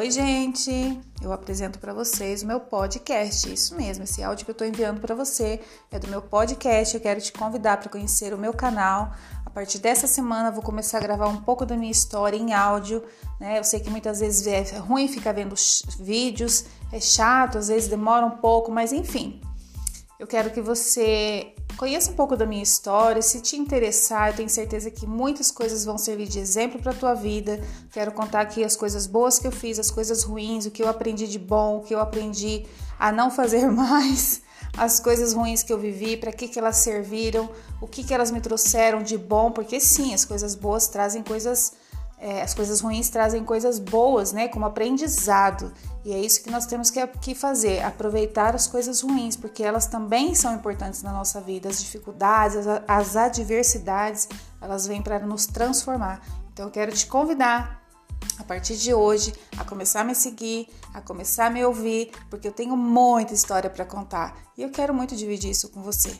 Oi, gente! Eu apresento para vocês o meu podcast. Isso mesmo, esse áudio que eu estou enviando para você é do meu podcast. Eu quero te convidar para conhecer o meu canal. A partir dessa semana, vou começar a gravar um pouco da minha história em áudio. Né? Eu sei que muitas vezes é ruim ficar vendo vídeos, é chato, às vezes demora um pouco, mas enfim. Eu quero que você Conheça um pouco da minha história, se te interessar, eu tenho certeza que muitas coisas vão servir de exemplo para a tua vida. Quero contar aqui as coisas boas que eu fiz, as coisas ruins, o que eu aprendi de bom, o que eu aprendi a não fazer mais, as coisas ruins que eu vivi, para que, que elas serviram, o que, que elas me trouxeram de bom, porque sim, as coisas boas trazem coisas é, as coisas ruins trazem coisas boas, né? Como aprendizado. E é isso que nós temos que, que fazer, aproveitar as coisas ruins, porque elas também são importantes na nossa vida. As dificuldades, as, as adversidades, elas vêm para nos transformar. Então eu quero te convidar a partir de hoje a começar a me seguir, a começar a me ouvir, porque eu tenho muita história para contar e eu quero muito dividir isso com você.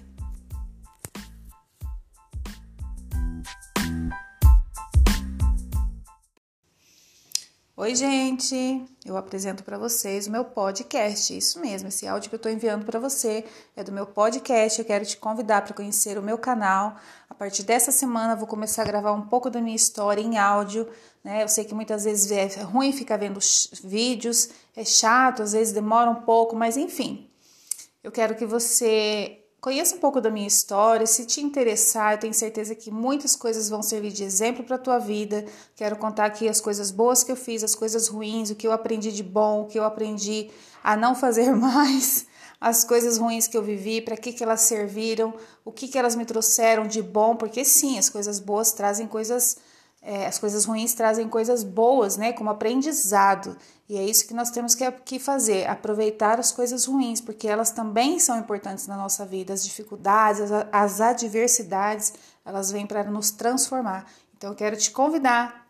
Oi, gente! Eu apresento para vocês o meu podcast. Isso mesmo, esse áudio que eu estou enviando para você é do meu podcast. Eu quero te convidar para conhecer o meu canal. A partir dessa semana, vou começar a gravar um pouco da minha história em áudio. Né? Eu sei que muitas vezes é ruim ficar vendo vídeos, é chato, às vezes demora um pouco, mas enfim. Eu quero que você Conheça um pouco da minha história, se te interessar, eu tenho certeza que muitas coisas vão servir de exemplo para a tua vida. Quero contar aqui as coisas boas que eu fiz, as coisas ruins, o que eu aprendi de bom, o que eu aprendi a não fazer mais, as coisas ruins que eu vivi, para que, que elas serviram, o que, que elas me trouxeram de bom, porque sim, as coisas boas trazem coisas é, as coisas ruins trazem coisas boas, né? Como aprendizado. E é isso que nós temos que, que fazer: aproveitar as coisas ruins, porque elas também são importantes na nossa vida. As dificuldades, as, as adversidades, elas vêm para nos transformar. Então, eu quero te convidar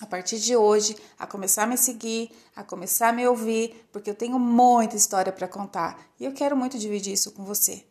a partir de hoje, a começar a me seguir, a começar a me ouvir, porque eu tenho muita história para contar e eu quero muito dividir isso com você.